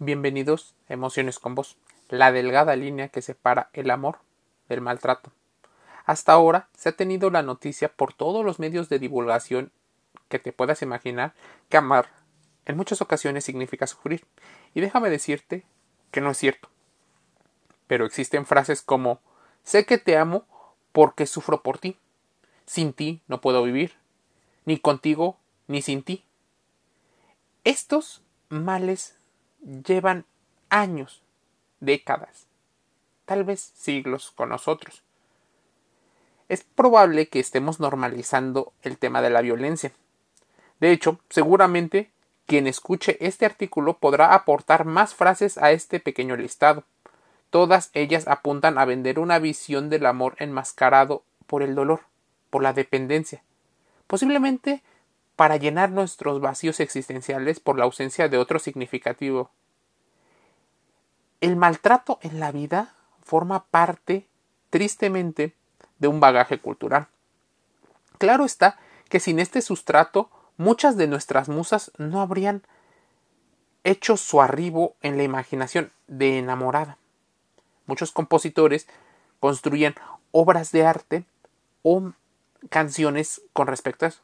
Bienvenidos a Emociones con Vos, la delgada línea que separa el amor del maltrato. Hasta ahora se ha tenido la noticia por todos los medios de divulgación que te puedas imaginar que amar en muchas ocasiones significa sufrir. Y déjame decirte que no es cierto. Pero existen frases como sé que te amo porque sufro por ti. Sin ti no puedo vivir. Ni contigo ni sin ti. Estos males llevan años, décadas, tal vez siglos con nosotros. Es probable que estemos normalizando el tema de la violencia. De hecho, seguramente quien escuche este artículo podrá aportar más frases a este pequeño listado. Todas ellas apuntan a vender una visión del amor enmascarado por el dolor, por la dependencia, posiblemente para llenar nuestros vacíos existenciales por la ausencia de otro significativo. El maltrato en la vida forma parte, tristemente, de un bagaje cultural. Claro está que sin este sustrato muchas de nuestras musas no habrían hecho su arribo en la imaginación de enamorada. Muchos compositores construyen obras de arte o canciones con respecto a eso.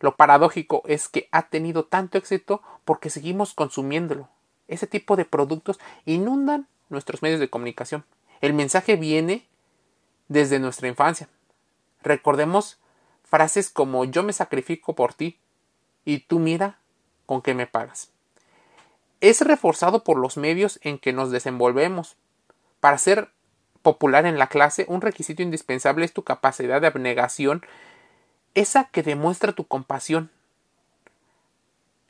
Lo paradójico es que ha tenido tanto éxito porque seguimos consumiéndolo. Ese tipo de productos inundan nuestros medios de comunicación. El mensaje viene desde nuestra infancia. Recordemos frases como yo me sacrifico por ti y tú mira con qué me pagas. Es reforzado por los medios en que nos desenvolvemos. Para ser popular en la clase, un requisito indispensable es tu capacidad de abnegación esa que demuestra tu compasión.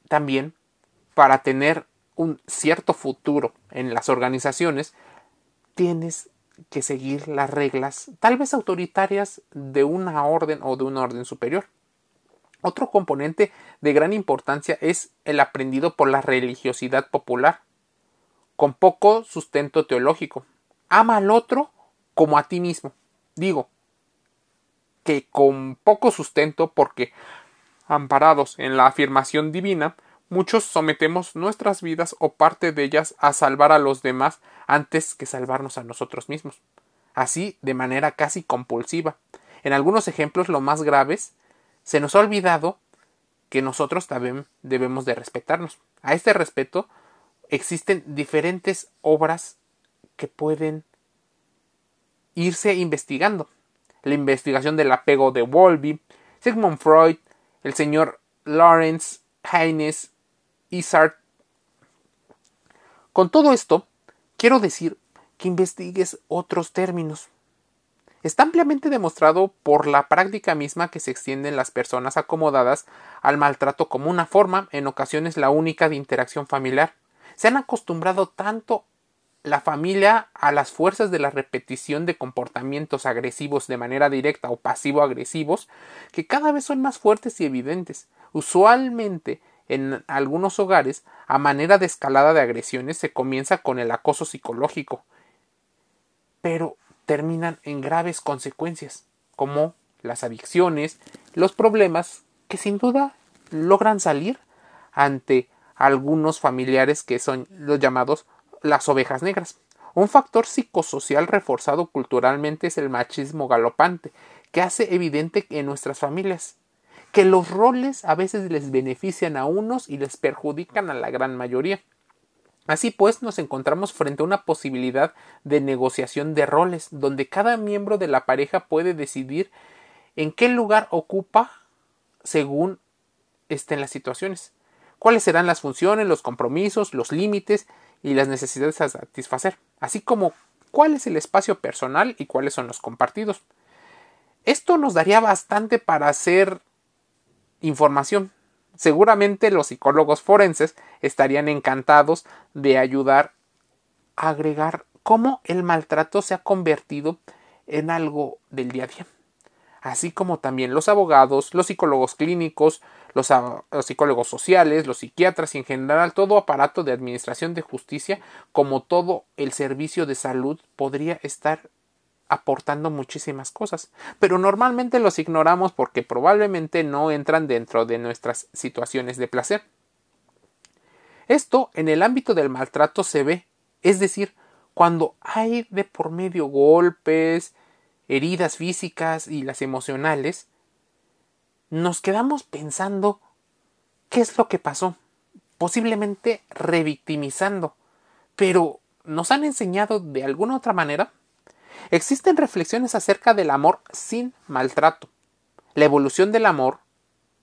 También, para tener un cierto futuro en las organizaciones, tienes que seguir las reglas, tal vez autoritarias, de una orden o de un orden superior. Otro componente de gran importancia es el aprendido por la religiosidad popular, con poco sustento teológico. Ama al otro como a ti mismo. Digo, que con poco sustento porque, amparados en la afirmación divina, muchos sometemos nuestras vidas o parte de ellas a salvar a los demás antes que salvarnos a nosotros mismos. Así, de manera casi compulsiva. En algunos ejemplos, lo más graves, se nos ha olvidado que nosotros también debemos de respetarnos. A este respeto existen diferentes obras que pueden irse investigando la investigación del apego de Wolby, Sigmund Freud, el señor Lawrence Haynes Isard. Con todo esto, quiero decir que investigues otros términos. Está ampliamente demostrado por la práctica misma que se extienden las personas acomodadas al maltrato como una forma, en ocasiones la única, de interacción familiar. Se han acostumbrado tanto la familia a las fuerzas de la repetición de comportamientos agresivos de manera directa o pasivo-agresivos que cada vez son más fuertes y evidentes. Usualmente en algunos hogares, a manera de escalada de agresiones, se comienza con el acoso psicológico, pero terminan en graves consecuencias, como las adicciones, los problemas que sin duda logran salir ante algunos familiares que son los llamados las ovejas negras. Un factor psicosocial reforzado culturalmente es el machismo galopante, que hace evidente en nuestras familias que los roles a veces les benefician a unos y les perjudican a la gran mayoría. Así pues, nos encontramos frente a una posibilidad de negociación de roles, donde cada miembro de la pareja puede decidir en qué lugar ocupa según estén las situaciones, cuáles serán las funciones, los compromisos, los límites y las necesidades a satisfacer, así como cuál es el espacio personal y cuáles son los compartidos. Esto nos daría bastante para hacer información. Seguramente los psicólogos forenses estarían encantados de ayudar a agregar cómo el maltrato se ha convertido en algo del día a día así como también los abogados, los psicólogos clínicos, los, psicólogos sociales, los psiquiatras y en general todo aparato de administración de justicia, como todo el servicio de salud, podría estar aportando muchísimas cosas, pero normalmente los ignoramos porque probablemente no entran dentro de nuestras situaciones de placer. Esto en el ámbito del maltrato se ve, es decir, cuando hay de por medio golpes, heridas físicas y las emocionales, nos quedamos pensando qué es lo que pasó, posiblemente revictimizando, pero ¿nos han enseñado de alguna otra manera? Existen reflexiones acerca del amor sin maltrato. La evolución del amor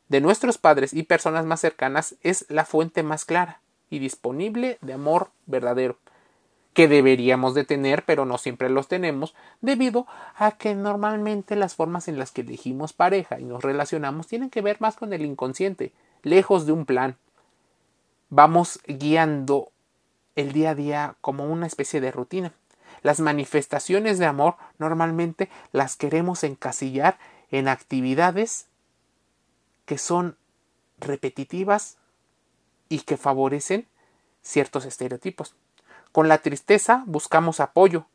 de nuestros padres y personas más cercanas es la fuente más clara y disponible de amor verdadero, que deberíamos de tener, pero no siempre los tenemos, debido a que normalmente las formas en las que elegimos pareja y nos relacionamos tienen que ver más con el inconsciente, lejos de un plan. Vamos guiando el día a día como una especie de rutina. Las manifestaciones de amor normalmente las queremos encasillar en actividades que son repetitivas y que favorecen ciertos estereotipos. Con la tristeza buscamos apoyo.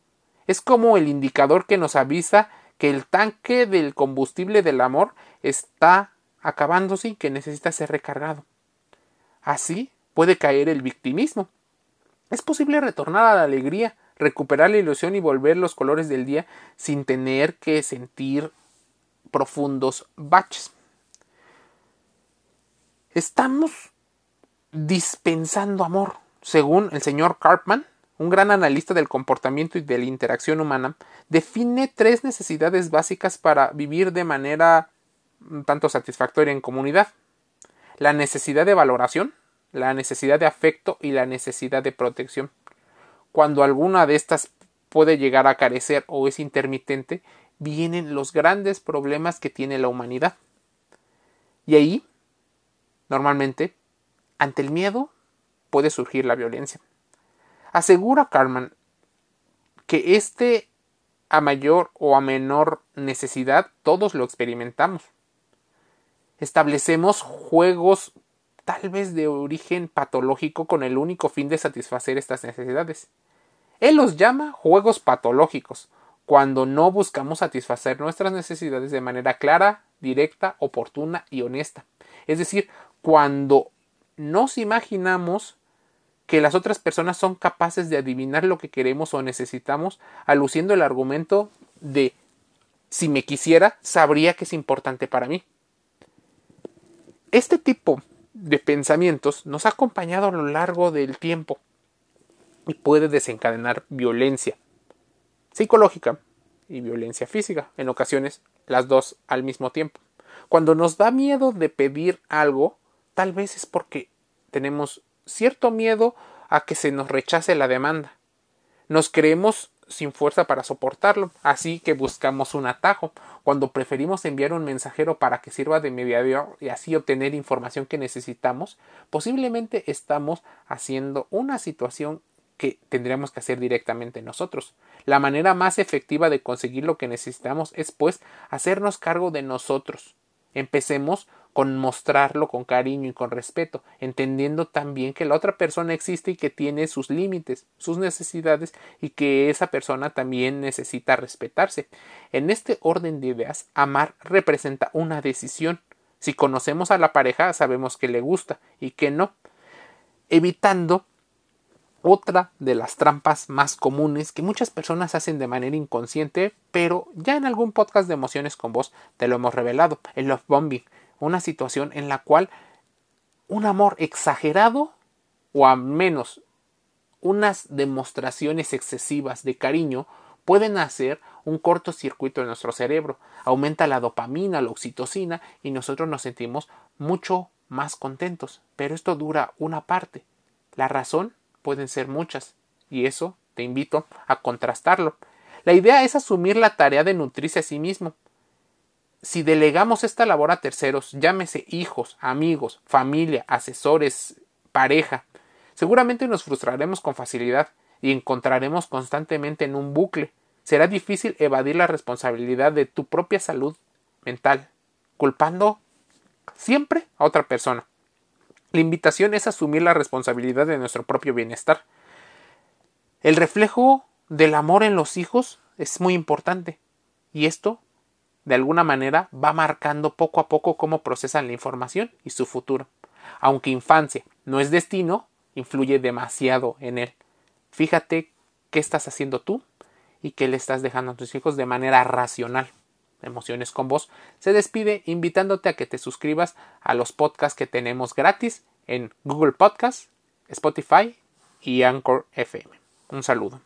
Es como el indicador que nos avisa que el tanque del combustible del amor está acabándose y que necesita ser recargado. Así puede caer el victimismo. Es posible retornar a la alegría, recuperar la ilusión y volver los colores del día sin tener que sentir profundos baches. Estamos dispensando amor. Según el señor Carpman, un gran analista del comportamiento y de la interacción humana, define tres necesidades básicas para vivir de manera tanto satisfactoria en comunidad. La necesidad de valoración, la necesidad de afecto y la necesidad de protección. Cuando alguna de estas puede llegar a carecer o es intermitente, vienen los grandes problemas que tiene la humanidad. Y ahí, normalmente, ante el miedo puede surgir la violencia. Asegura Carman que este a mayor o a menor necesidad todos lo experimentamos. Establecemos juegos tal vez de origen patológico con el único fin de satisfacer estas necesidades. Él los llama juegos patológicos, cuando no buscamos satisfacer nuestras necesidades de manera clara, directa, oportuna y honesta. Es decir, cuando nos imaginamos que las otras personas son capaces de adivinar lo que queremos o necesitamos, aluciendo el argumento de si me quisiera, sabría que es importante para mí. Este tipo de pensamientos nos ha acompañado a lo largo del tiempo y puede desencadenar violencia psicológica y violencia física, en ocasiones las dos al mismo tiempo. Cuando nos da miedo de pedir algo, tal vez es porque tenemos cierto miedo a que se nos rechace la demanda. Nos creemos sin fuerza para soportarlo, así que buscamos un atajo, cuando preferimos enviar un mensajero para que sirva de mediador y así obtener información que necesitamos, posiblemente estamos haciendo una situación que tendríamos que hacer directamente nosotros. La manera más efectiva de conseguir lo que necesitamos es pues hacernos cargo de nosotros. Empecemos con mostrarlo con cariño y con respeto, entendiendo también que la otra persona existe y que tiene sus límites, sus necesidades y que esa persona también necesita respetarse. En este orden de ideas, amar representa una decisión. Si conocemos a la pareja, sabemos que le gusta y que no, evitando otra de las trampas más comunes que muchas personas hacen de manera inconsciente, pero ya en algún podcast de emociones con vos te lo hemos revelado, el love bombing, una situación en la cual un amor exagerado o al menos unas demostraciones excesivas de cariño pueden hacer un cortocircuito en nuestro cerebro, aumenta la dopamina, la oxitocina y nosotros nos sentimos mucho más contentos, pero esto dura una parte. La razón pueden ser muchas, y eso te invito a contrastarlo. La idea es asumir la tarea de nutrirse a sí mismo. Si delegamos esta labor a terceros, llámese hijos, amigos, familia, asesores, pareja, seguramente nos frustraremos con facilidad y encontraremos constantemente en un bucle. Será difícil evadir la responsabilidad de tu propia salud mental, culpando siempre a otra persona. La invitación es asumir la responsabilidad de nuestro propio bienestar. El reflejo del amor en los hijos es muy importante y esto, de alguna manera, va marcando poco a poco cómo procesan la información y su futuro. Aunque infancia no es destino, influye demasiado en él. Fíjate qué estás haciendo tú y qué le estás dejando a tus hijos de manera racional. Emociones con vos se despide invitándote a que te suscribas a los podcasts que tenemos gratis en Google Podcasts, Spotify y Anchor FM. Un saludo.